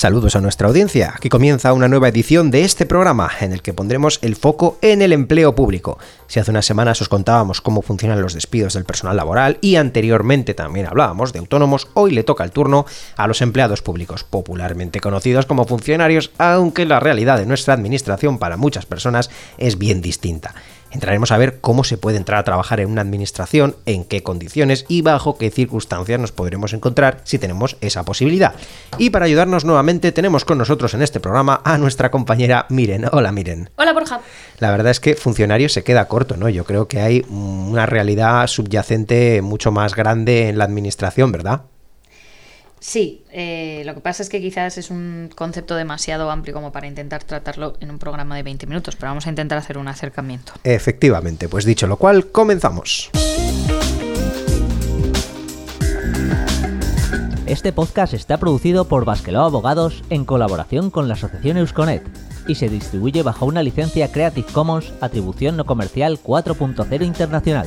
Saludos a nuestra audiencia. Aquí comienza una nueva edición de este programa en el que pondremos el foco en el empleo público. Si hace unas semanas os contábamos cómo funcionan los despidos del personal laboral y anteriormente también hablábamos de autónomos, hoy le toca el turno a los empleados públicos, popularmente conocidos como funcionarios, aunque la realidad de nuestra administración para muchas personas es bien distinta. Entraremos a ver cómo se puede entrar a trabajar en una administración, en qué condiciones y bajo qué circunstancias nos podremos encontrar si tenemos esa posibilidad. Y para ayudarnos nuevamente tenemos con nosotros en este programa a nuestra compañera Miren. Hola Miren. Hola Borja. La verdad es que funcionario se queda corto, ¿no? Yo creo que hay una realidad subyacente mucho más grande en la administración, ¿verdad? Sí, eh, lo que pasa es que quizás es un concepto demasiado amplio como para intentar tratarlo en un programa de 20 minutos, pero vamos a intentar hacer un acercamiento. Efectivamente, pues dicho lo cual, comenzamos. Este podcast está producido por Basqueló Abogados en colaboración con la asociación Eusconet y se distribuye bajo una licencia Creative Commons Atribución No Comercial 4.0 Internacional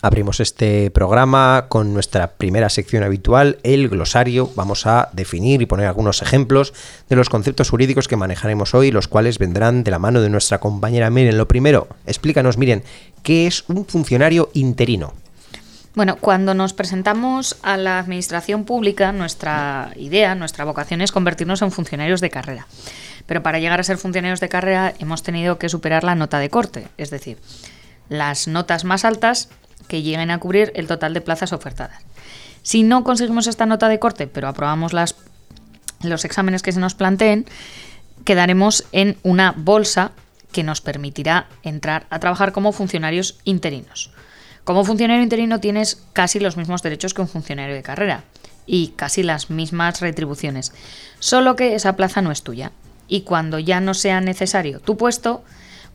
Abrimos este programa con nuestra primera sección habitual, el glosario. Vamos a definir y poner algunos ejemplos de los conceptos jurídicos que manejaremos hoy, los cuales vendrán de la mano de nuestra compañera Miren. Lo primero, explícanos, Miren, ¿qué es un funcionario interino? Bueno, cuando nos presentamos a la administración pública, nuestra idea, nuestra vocación es convertirnos en funcionarios de carrera. Pero para llegar a ser funcionarios de carrera hemos tenido que superar la nota de corte, es decir, las notas más altas que lleguen a cubrir el total de plazas ofertadas. Si no conseguimos esta nota de corte, pero aprobamos las, los exámenes que se nos planteen, quedaremos en una bolsa que nos permitirá entrar a trabajar como funcionarios interinos. Como funcionario interino tienes casi los mismos derechos que un funcionario de carrera y casi las mismas retribuciones, solo que esa plaza no es tuya. Y cuando ya no sea necesario tu puesto,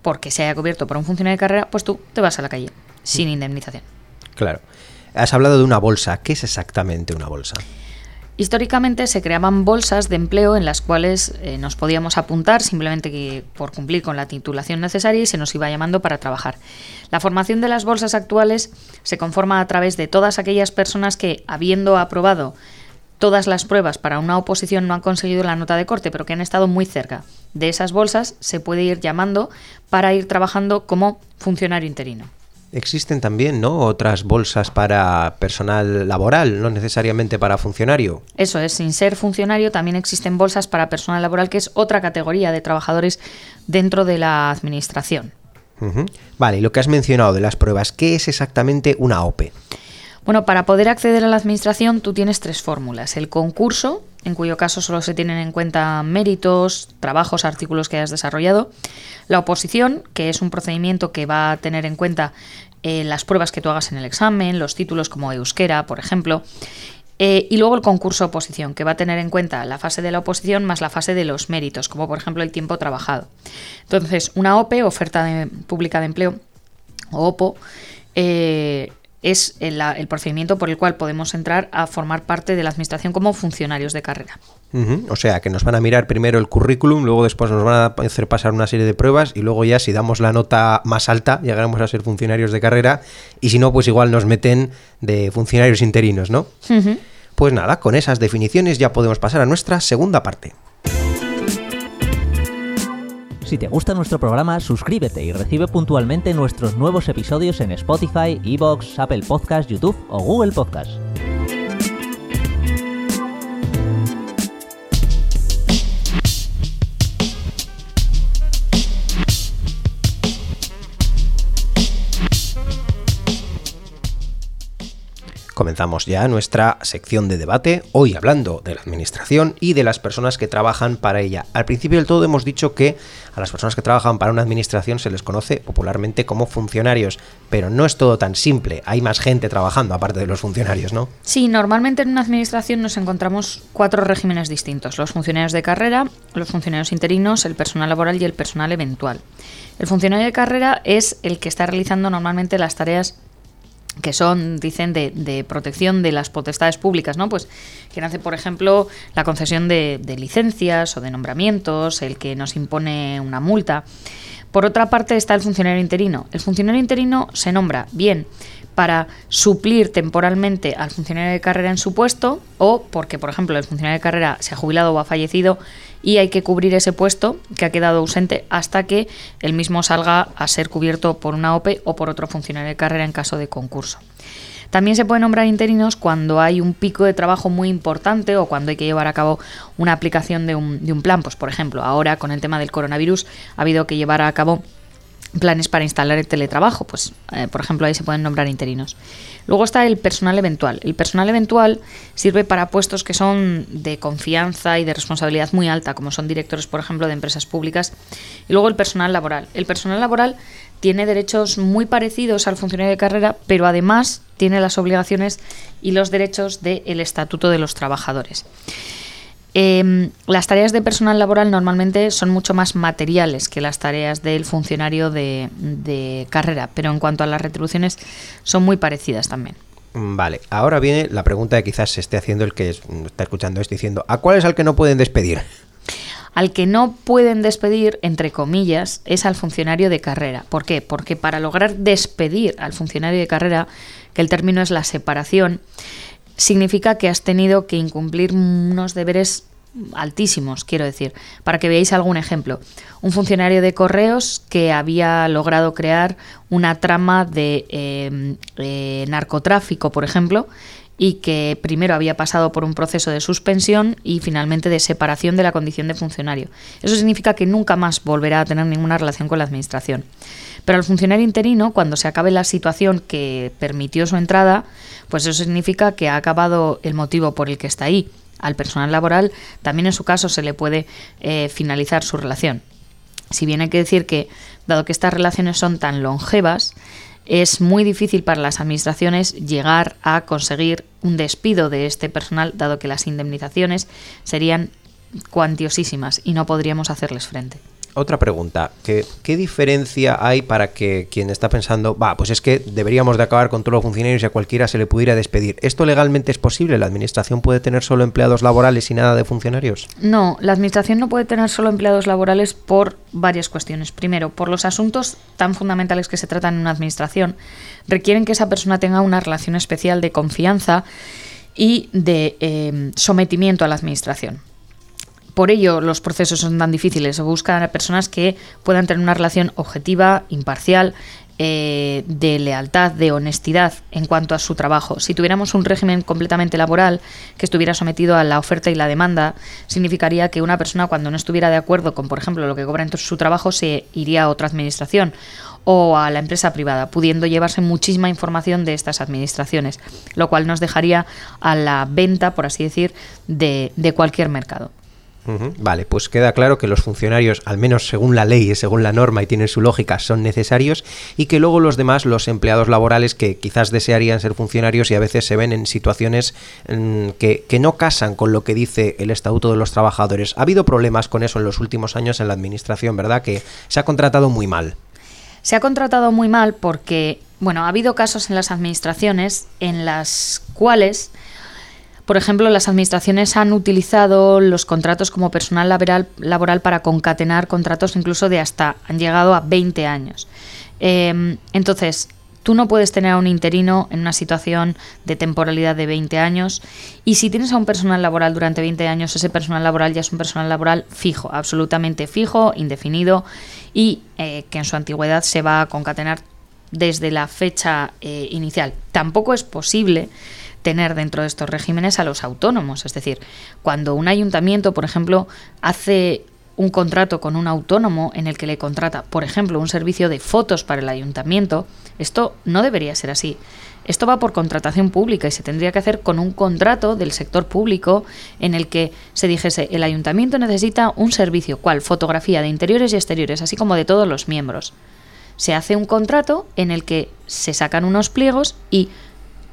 porque se haya cubierto por un funcionario de carrera, pues tú te vas a la calle sin indemnización. Claro. Has hablado de una bolsa. ¿Qué es exactamente una bolsa? Históricamente se creaban bolsas de empleo en las cuales eh, nos podíamos apuntar simplemente que por cumplir con la titulación necesaria y se nos iba llamando para trabajar. La formación de las bolsas actuales se conforma a través de todas aquellas personas que, habiendo aprobado todas las pruebas para una oposición, no han conseguido la nota de corte, pero que han estado muy cerca. De esas bolsas se puede ir llamando para ir trabajando como funcionario interino. Existen también, ¿no? Otras bolsas para personal laboral, no necesariamente para funcionario. Eso es, sin ser funcionario también existen bolsas para personal laboral, que es otra categoría de trabajadores dentro de la administración. Vale, y lo que has mencionado de las pruebas, ¿qué es exactamente una OPE? Bueno, para poder acceder a la administración tú tienes tres fórmulas. El concurso, en cuyo caso solo se tienen en cuenta méritos, trabajos, artículos que hayas desarrollado. La oposición, que es un procedimiento que va a tener en cuenta eh, las pruebas que tú hagas en el examen, los títulos como euskera, por ejemplo. Eh, y luego el concurso oposición, que va a tener en cuenta la fase de la oposición más la fase de los méritos, como por ejemplo el tiempo trabajado. Entonces, una OPE, oferta pública de empleo, o OPO, eh, es el, procedimiento por el cual podemos entrar a formar parte de la administración como funcionarios de carrera. O sea, que nos van a mirar primero el currículum, luego después nos van a hacer pasar una serie de pruebas y luego ya si damos la nota más alta llegaremos a ser funcionarios de carrera y si no, pues igual nos meten de funcionarios interinos, ¿no? Pues nada, con esas definiciones ya podemos pasar a nuestra segunda parte. Si te gusta nuestro programa, suscríbete y recibe puntualmente nuestros nuevos episodios en Spotify, Evox, Apple Podcast, YouTube o Google Podcast. Comenzamos ya nuestra sección de debate, hoy hablando de la administración y de las personas que trabajan para ella. Al principio del todo hemos dicho que a las personas que trabajan para una administración se les conoce popularmente como funcionarios, pero no es todo tan simple, hay más gente trabajando aparte de los funcionarios, ¿no? Sí, normalmente en una administración nos encontramos cuatro regímenes distintos, los funcionarios de carrera, los funcionarios interinos, el personal laboral y el personal eventual. El funcionario de carrera es el que está realizando normalmente las tareas que son, dicen, de, protección de las potestades públicas, ¿no? Pues quien hace, por ejemplo, la concesión de, de, licencias o de nombramientos, el que nos impone una multa. Por otra parte está el funcionario interino. El funcionario interino se nombra bien para suplir temporalmente al funcionario de carrera en su puesto o porque, por ejemplo, el funcionario de carrera se ha jubilado o ha fallecido y hay que cubrir ese puesto que ha quedado ausente hasta que el mismo salga a ser cubierto por una OPE o por otro funcionario de carrera en caso de concurso. También se puede nombrar interinos cuando hay un pico de trabajo muy importante o cuando hay que llevar a cabo una aplicación de un, de un plan. Pues, por ejemplo, ahora con el tema del coronavirus ha habido que llevar a cabo planes para instalar el teletrabajo, pues eh, por ejemplo ahí se pueden nombrar interinos. Luego está el personal eventual. El personal eventual sirve para puestos que son de confianza y de responsabilidad muy alta, como son directores, por ejemplo, de empresas públicas. Y luego el personal laboral. El personal laboral tiene derechos muy parecidos al funcionario de carrera, pero además tiene las obligaciones y los derechos del Estatuto de los Trabajadores. Em, las tareas de personal laboral normalmente son mucho más materiales que las tareas del funcionario de, carrera, pero en cuanto a las retribuciones son muy parecidas también. Mm, vale, ahora viene la pregunta que quizás se esté haciendo el que está escuchando esto diciendo, ¿a cuál es al que no pueden despedir? Al que no pueden despedir, entre comillas, es al funcionario de carrera. ¿Por qué? Porque para lograr despedir al funcionario de carrera, que el término es la separación, significa que has tenido que incumplir unos deberes altísimos, quiero decir. Para que veáis algún ejemplo. Un funcionario de correos que había logrado crear una trama de em, eh, narcotráfico, por ejemplo, y que primero había pasado por un proceso de suspensión y finalmente de separación de la condición de funcionario. Eso significa que nunca más volverá a tener ninguna relación con la Administración. Pero al funcionario interino, cuando se acabe la situación que permitió su entrada, pues eso significa que ha acabado el motivo por el que está ahí. Al personal laboral también en su caso se le puede eh, finalizar su relación. Si bien hay que decir que, dado que estas relaciones son tan longevas, es muy difícil para las administraciones llegar a conseguir un despido de este personal, dado que las indemnizaciones serían cuantiosísimas y no podríamos hacerles frente otra pregunta, ¿qué, ¿qué, diferencia hay para que quien está pensando, va, pues es que deberíamos de acabar con todos los funcionarios y a cualquiera se le pudiera despedir? ¿Esto legalmente es posible? ¿La administración puede tener solo empleados laborales y nada de funcionarios? No, la administración no puede tener solo empleados laborales por varias cuestiones. Primero, por los asuntos tan fundamentales que se tratan en una administración, requieren que esa persona tenga una relación especial de confianza y de eh, sometimiento a la administración por ello los procesos son tan difíciles. Buscan a personas que puedan tener una relación objetiva, imparcial, eh, de lealtad, de honestidad en cuanto a su trabajo. Si tuviéramos un régimen completamente laboral que estuviera sometido a la oferta y la demanda, significaría que una persona cuando no estuviera de acuerdo con, por ejemplo, lo que cobra en su trabajo, se iría a otra administración o a la empresa privada, pudiendo llevarse muchísima información de estas administraciones, lo cual nos dejaría a la venta, por así decir, de cualquier mercado. Vale, pues queda claro que los funcionarios, al menos según la ley y según la norma y tienen su lógica, son necesarios y que luego los demás, los empleados laborales que quizás desearían ser funcionarios y a veces se ven en situaciones mm, que, que, no casan con lo que dice el Estatuto de los Trabajadores. Ha habido problemas con eso en los últimos años en la Administración, ¿verdad? Que se ha contratado muy mal. Se ha contratado muy mal porque, bueno, ha habido casos en las administraciones en las cuales por ejemplo, las administraciones han utilizado los contratos como personal laboral, para concatenar contratos incluso de hasta, han llegado a 20 años. Em, entonces, tú no puedes tener a un interino en una situación de temporalidad de 20 años y si tienes a un personal laboral durante 20 años, ese personal laboral ya es un personal laboral fijo, absolutamente fijo, indefinido y eh, que en su antigüedad se va a concatenar desde la fecha eh, inicial. Tampoco es posible tener dentro de estos regímenes a los autónomos. Es decir, cuando un ayuntamiento, por ejemplo, hace un contrato con un autónomo en el que le contrata, por ejemplo, un servicio de fotos para el ayuntamiento, esto no debería ser así. Esto va por contratación pública y se tendría que hacer con un contrato del sector público en el que se dijese el ayuntamiento necesita un servicio, cual fotografía de interiores y exteriores, así como de todos los miembros. Se hace un contrato en el que se sacan unos pliegos y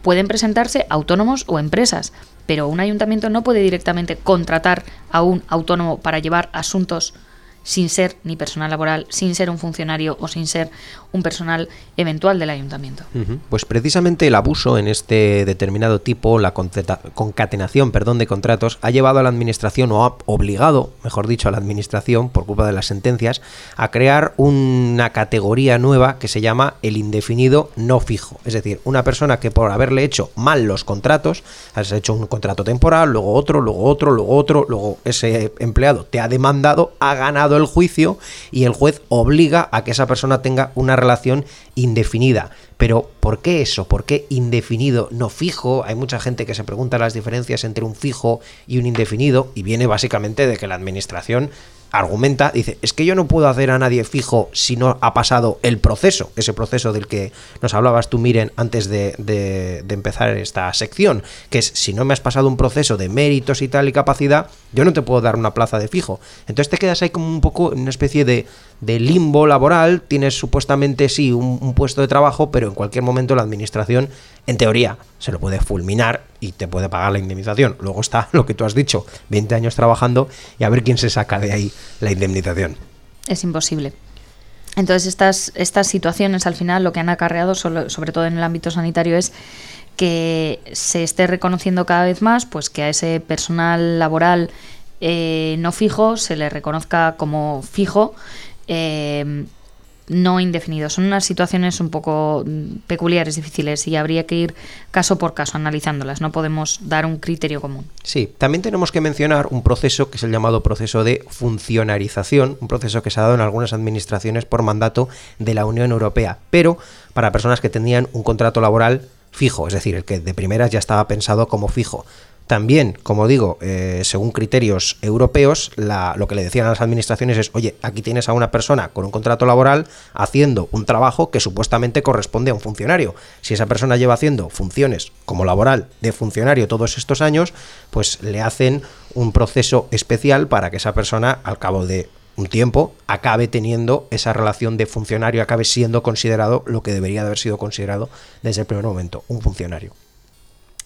pueden presentarse autónomos o empresas, pero un ayuntamiento no puede directamente contratar a un autónomo para llevar asuntos sin ser ni personal laboral, sin ser un funcionario o sin ser un personal eventual del ayuntamiento. Pues precisamente el abuso en este determinado tipo, la concatenación perdón, de contratos, ha llevado a la administración, o ha obligado, mejor dicho, a la administración, por culpa de las sentencias, a crear una categoría nueva que se llama el indefinido no fijo. Es decir, una persona que por haberle hecho mal los contratos, has hecho un contrato temporal, luego otro, luego otro, luego otro, luego ese empleado te ha demandado, ha ganado el juicio y el juez obliga a que esa persona tenga una relación indefinida. Pero ¿por qué eso? ¿Por qué indefinido, no fijo? Hay mucha gente que se pregunta las diferencias entre un fijo y un indefinido y viene básicamente de que la administración argumenta, dice, es que yo no puedo hacer a nadie fijo si no ha pasado el proceso, ese proceso del que nos hablabas tú, Miren, antes de, empezar esta sección, que es, si no me has pasado un proceso de méritos y tal y capacidad, yo no te puedo dar una plaza de fijo. Entonces te quedas ahí como un poco en una especie de, de limbo laboral, tienes supuestamente sí un, puesto de trabajo, pero en cualquier momento la administración, en teoría, se lo puede fulminar y te puede pagar la indemnización. Luego está lo que tú has dicho, 20 años trabajando y a ver quién se saca de ahí la indemnización. Es imposible. Entonces estas, estas situaciones al final lo que han acarreado, sobre todo en el ámbito sanitario, es que se esté reconociendo cada vez más pues que a ese personal laboral eh, no fijo se le reconozca como fijo eh, no indefinido. Son unas situaciones un poco peculiares, difíciles y habría que ir caso por caso analizándolas. No podemos dar un criterio común. Sí, también tenemos que mencionar un proceso que es el llamado proceso de funcionarización, un proceso que se ha dado en algunas administraciones por mandato de la Unión Europea, pero para personas que tenían un contrato laboral fijo, es decir, el que de primeras ya estaba pensado como fijo. También, como digo, eh, según criterios europeos, lo que le decían a las administraciones es, oye, aquí tienes a una persona con un contrato laboral haciendo un trabajo que supuestamente corresponde a un funcionario. Si esa persona lleva haciendo funciones como laboral de funcionario todos estos años, pues le hacen un proceso especial para que esa persona, al cabo de un tiempo acabe teniendo esa relación de funcionario, acabe siendo considerado lo que debería de haber sido considerado desde el primer momento, un funcionario.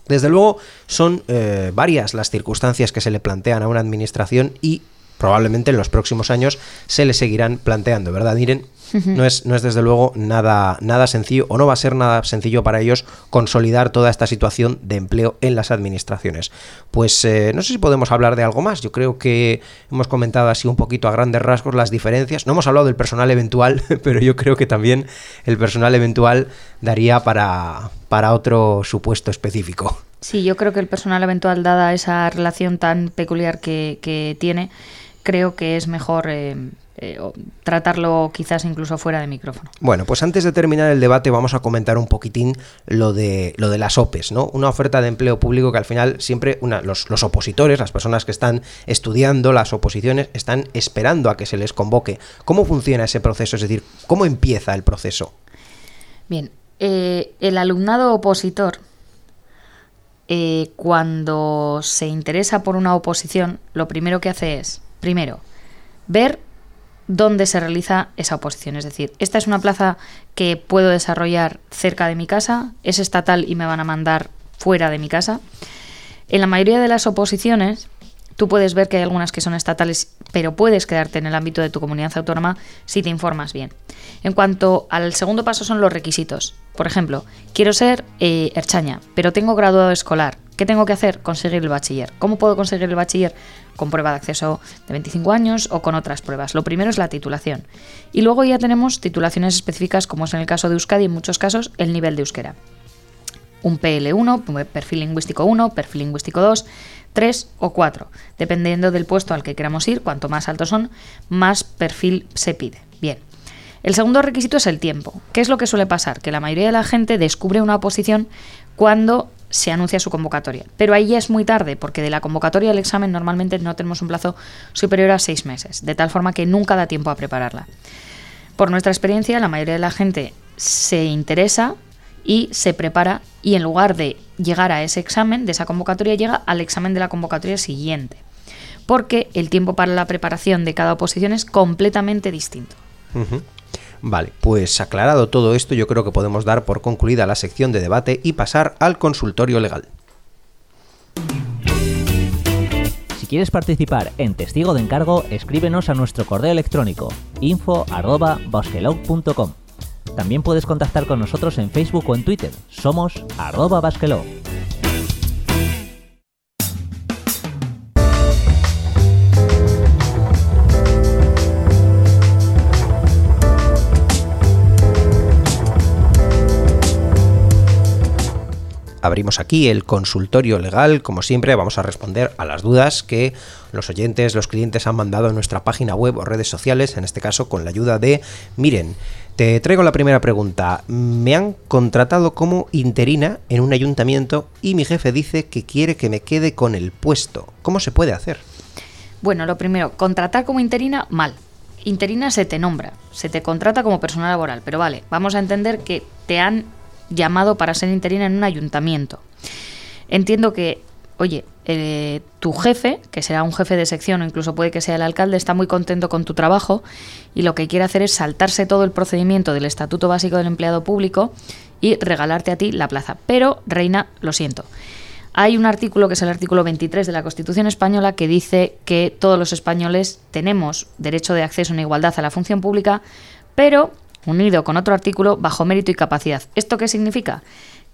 Desde luego son eh, varias las circunstancias que se le plantean a una administración y probablemente en los próximos años se le seguirán planteando, ¿verdad, Miren? No es, no es desde luego nada, nada sencillo o no va a ser nada sencillo para ellos consolidar toda esta situación de empleo en las administraciones. Pues eh, no sé si podemos hablar de algo más. Yo creo que hemos comentado así un poquito a grandes rasgos las diferencias. No hemos hablado del personal eventual, pero yo creo que también el personal eventual daría para, para otro supuesto específico. Sí, yo creo que el personal eventual, dada esa relación tan peculiar que, tiene, creo que es mejor eh, eh, tratarlo quizás incluso fuera de micrófono. Bueno, pues antes de terminar el debate vamos a comentar un poquitín lo de, lo de las OPEs, ¿no? Una oferta de empleo público que al final siempre los, los, opositores, las personas que están estudiando las oposiciones, están esperando a que se les convoque. ¿Cómo funciona ese proceso? Es decir, ¿cómo empieza el proceso? Bien, eh, el alumnado opositor, eh, cuando se interesa por una oposición, lo primero que hace es, primero, ver dónde se realiza esa oposición. Es decir, esta es una plaza que puedo desarrollar cerca de mi casa, es estatal y me van a mandar fuera de mi casa. En la mayoría de las oposiciones, tú puedes ver que hay algunas que son estatales, pero puedes quedarte en el ámbito de tu comunidad autónoma si te informas bien. En cuanto al segundo paso son los requisitos. Por ejemplo, quiero ser eh, Erchaña, pero tengo graduado escolar. ¿Qué tengo que hacer? Conseguir el bachiller. ¿Cómo puedo conseguir el bachiller? Con prueba de acceso de 25 años o con otras pruebas. Lo primero es la titulación. Y luego ya tenemos titulaciones específicas, como es en el caso de Euskadi, en muchos casos, el nivel de euskera. Un PL1, perfil lingüístico 1, perfil lingüístico 2, 3 o 4, dependiendo del puesto al que queramos ir, cuanto más altos son, más perfil se pide. Bien. El segundo requisito es el tiempo. ¿Qué es lo que suele pasar? Que la mayoría de la gente descubre una oposición cuando se anuncia su convocatoria. Pero ahí ya es muy tarde, porque de la convocatoria al examen normalmente no tenemos un plazo superior a seis meses, de tal forma que nunca da tiempo a prepararla. Por nuestra experiencia, la mayoría de la gente se interesa y se prepara y en lugar de llegar a ese examen, de esa convocatoria, llega al examen de la convocatoria siguiente. Porque el tiempo para la preparación de cada oposición es completamente distinto. Vale, pues aclarado todo esto, yo creo que podemos dar por concluida la sección de debate y pasar al consultorio legal. Si quieres participar en Testigo de Encargo, escríbenos a nuestro correo electrónico info.basquelog.com. También puedes contactar con nosotros en Facebook o en Twitter. Somos basquelog. Abrimos aquí el consultorio legal. Como siempre, vamos a responder a las dudas que los oyentes, los clientes han mandado en nuestra página web o redes sociales, en este caso con la ayuda de Miren. Te traigo la primera pregunta. Me han contratado como interina en un ayuntamiento y mi jefe dice que quiere que me quede con el puesto. ¿Cómo se puede hacer? Bueno, lo primero, contratar como interina, mal. Interina se te nombra, se te contrata como persona laboral, pero vale, vamos a entender que te han llamado para ser interina en un ayuntamiento. Entiendo que, oye, eh, tu jefe, que será un jefe de sección o incluso puede que sea el alcalde, está muy contento con tu trabajo y lo que quiere hacer es saltarse todo el procedimiento del Estatuto Básico del Empleado Público y regalarte a ti la plaza. Pero, Reina, lo siento. Hay un artículo que es el artículo 23 de la Constitución española que dice que todos los españoles tenemos derecho de acceso en igualdad a la función pública, pero unido con otro artículo bajo mérito y capacidad. ¿Esto qué significa?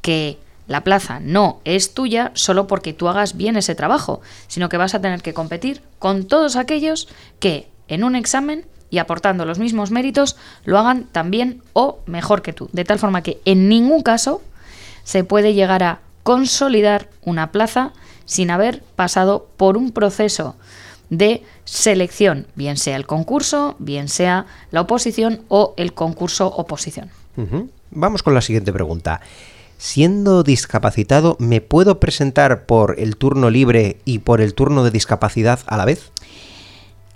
Que la plaza no es tuya solo porque tú hagas bien ese trabajo, sino que vas a tener que competir con todos aquellos que en un examen y aportando los mismos méritos lo hagan también o mejor que tú. De tal forma que en ningún caso se puede llegar a consolidar una plaza sin haber pasado por un proceso de selección, bien sea el concurso, bien sea la oposición o el concurso oposición. Vamos con la siguiente pregunta. Siendo discapacitado, ¿me puedo presentar por el turno libre y por el turno de discapacidad a la vez?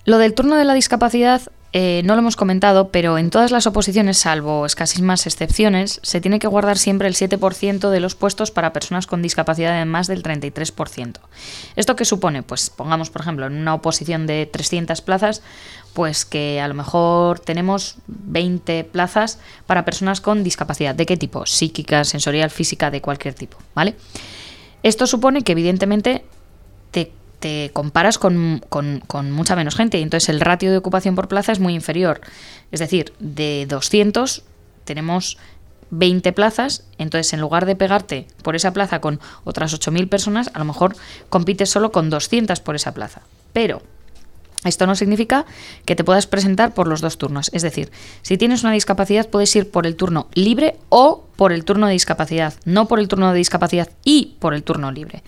Lo del turno de la discapacidad eh, no lo hemos comentado, pero en todas las oposiciones, salvo escasísimas excepciones, se tiene que guardar siempre el 7% de los puestos para personas con discapacidad de más del 33%. ¿Esto qué supone? Pues pongamos, por ejemplo, en una oposición de 300 plazas, pues que a lo mejor tenemos 20 plazas para personas con discapacidad. ¿De qué tipo? Psíquica, sensorial, física, de cualquier tipo, ¿vale? Esto supone que evidentemente te comparas con, mucha menos gente y entonces el ratio de ocupación por plaza es muy inferior. Es decir, de 200 tenemos 20 plazas, entonces en lugar de pegarte por esa plaza con otras 8.000 personas, a lo mejor compites solo con 200 por esa plaza. Pero esto no significa que te puedas presentar por los dos turnos. Es decir, si tienes una discapacidad puedes ir por el turno libre o por el turno de discapacidad, no por el turno de discapacidad y por el turno libre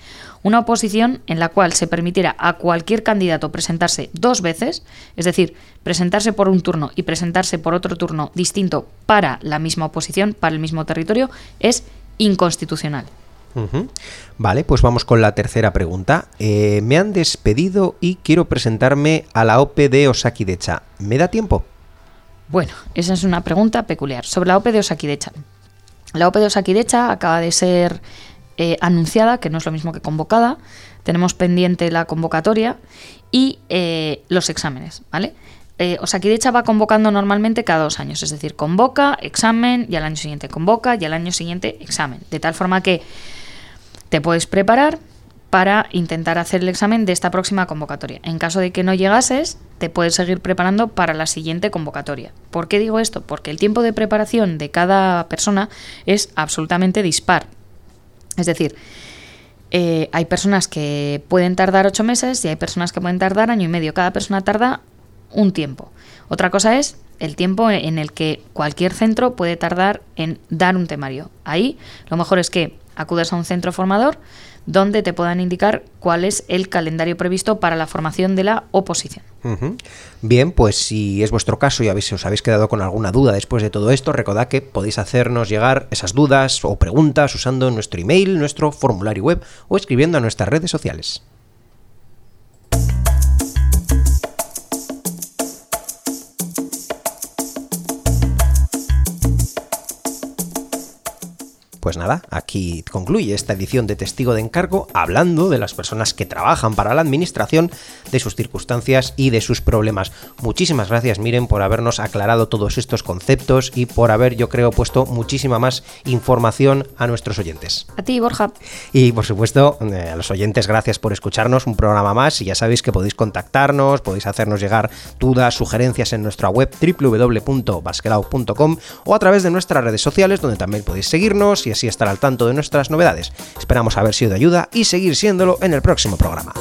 una oposición en la cual se permitiera a cualquier candidato presentarse dos veces, es decir, presentarse por un turno y presentarse por otro turno distinto para la misma oposición, para el mismo territorio, es inconstitucional. Vale, pues vamos con la tercera pregunta. Eh, me han despedido y quiero presentarme a la OPE de Osakidecha. ¿Me da tiempo? Bueno, esa es una pregunta peculiar. Sobre la OPE de Osakidecha. La OPE de Osakidecha acaba de ser eh, anunciada, que no es lo mismo que convocada. Tenemos pendiente la convocatoria y eh, los exámenes, ¿vale? Eh, Osakidecha va convocando normalmente cada dos años, es decir, convoca, examen y al año siguiente convoca y al año siguiente examen. De tal forma que te puedes preparar para intentar hacer el examen de esta próxima convocatoria. En caso de que no llegases, te puedes seguir preparando para la siguiente convocatoria. ¿Por qué digo esto? Porque el tiempo de preparación de cada persona es absolutamente dispar. Es decir, eh, hay personas que pueden tardar ocho meses y hay personas que pueden tardar año y medio. Cada persona tarda un tiempo. Otra cosa es el tiempo en el que cualquier centro puede tardar en dar un temario. Ahí lo mejor es que acudas a un centro formador donde te puedan indicar cuál es el calendario previsto para la formación de la oposición. Bien, pues si es vuestro caso y os habéis quedado con alguna duda después de todo esto, recordad que podéis hacernos llegar esas dudas o preguntas usando nuestro email, nuestro formulario web o escribiendo a nuestras redes sociales. Pues nada, aquí concluye esta edición de Testigo de Encargo hablando de las personas que trabajan para la administración, de sus circunstancias y de sus problemas. Muchísimas gracias Miren por habernos aclarado todos estos conceptos y por haber yo creo puesto muchísima más información a nuestros oyentes. A ti Borja. Y por supuesto eh, a los oyentes gracias por escucharnos un programa más y ya sabéis que podéis contactarnos, podéis hacernos llegar dudas, sugerencias en nuestra web www.basquelau.com o a través de nuestras redes sociales donde también podéis seguirnos y así estar al tanto de nuestras novedades. Esperamos haber sido de ayuda y seguir siéndolo en el próximo programa.